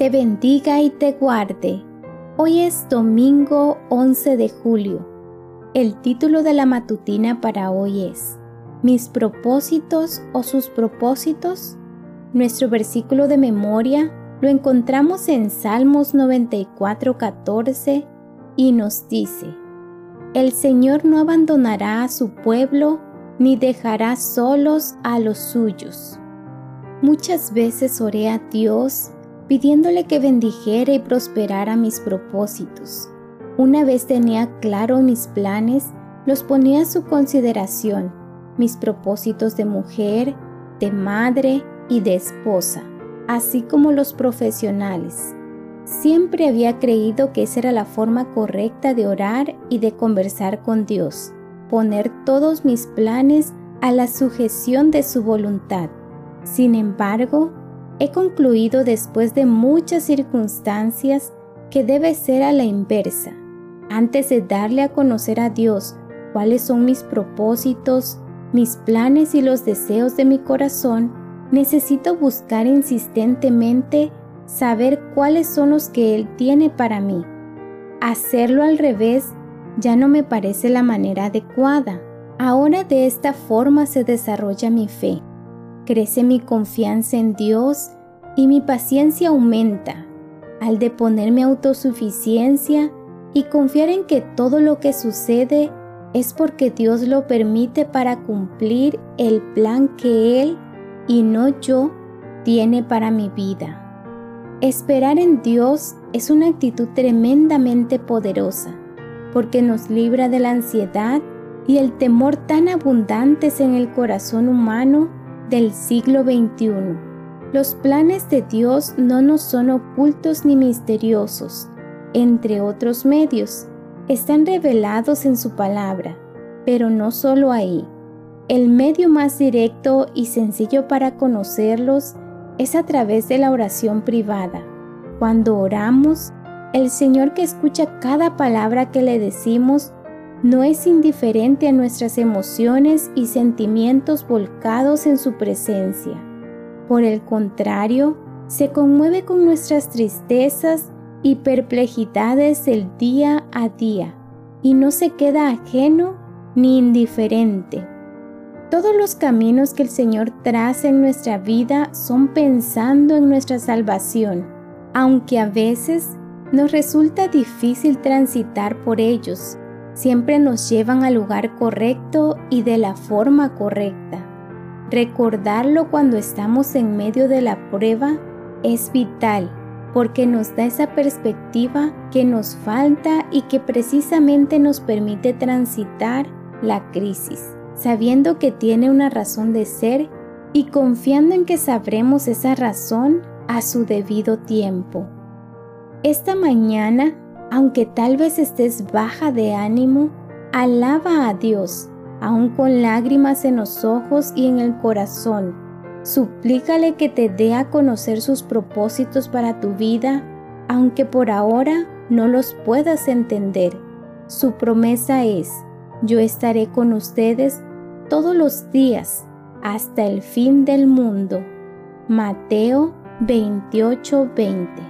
te bendiga y te guarde. Hoy es domingo 11 de julio. El título de la matutina para hoy es ¿Mis propósitos o sus propósitos? Nuestro versículo de memoria lo encontramos en Salmos 94:14 y nos dice, El Señor no abandonará a su pueblo ni dejará solos a los suyos. Muchas veces oré a Dios pidiéndole que bendijera y prosperara mis propósitos. Una vez tenía claro mis planes, los ponía a su consideración, mis propósitos de mujer, de madre y de esposa así como los profesionales. Siempre había creído que esa era la forma correcta de orar y de conversar con Dios, poner todos mis planes a la sujeción de su voluntad. Sin embargo, he concluido después de muchas circunstancias que debe ser a la inversa. Antes de darle a conocer a Dios cuáles son mis propósitos, mis planes y los deseos de mi corazón, necesito buscar insistentemente saber cuáles son los que Él tiene para mí. Hacerlo al revés ya no me parece la manera adecuada. Ahora de esta forma se desarrolla mi fe, crece mi confianza en Dios y mi paciencia aumenta al deponerme autosuficiencia y confiar en que todo lo que sucede es porque Dios lo permite para cumplir el plan que Él y no yo tiene para mi vida. Esperar en Dios es una actitud tremendamente poderosa porque nos libra de la ansiedad y el temor tan abundantes en el corazón humano del siglo XXI. Los planes de Dios no nos son ocultos ni misteriosos, entre otros medios, están revelados en su palabra, pero no solo ahí. El medio más directo y sencillo para conocerlos es a través de la oración privada. Cuando oramos, el Señor que escucha cada palabra que le decimos no es indiferente a nuestras emociones y sentimientos volcados en su presencia. Por el contrario, se conmueve con nuestras tristezas y perplejidades del día a día y no se queda ajeno ni indiferente. Todos los caminos que el Señor traza en nuestra vida son pensando en nuestra salvación, aunque a veces nos resulta difícil transitar por ellos, siempre nos llevan al lugar correcto y de la forma correcta. Recordarlo cuando estamos en medio de la prueba es vital porque nos da esa perspectiva que nos falta y que precisamente nos permite transitar la crisis sabiendo que tiene una razón de ser y confiando en que sabremos esa razón a su debido tiempo. Esta mañana, aunque tal vez estés baja de ánimo, alaba a Dios, aun con lágrimas en los ojos y en el corazón. Suplícale que te dé a conocer sus propósitos para tu vida, aunque por ahora no los puedas entender. Su promesa es, yo estaré con ustedes todos los días hasta el fin del mundo. Mateo 28:20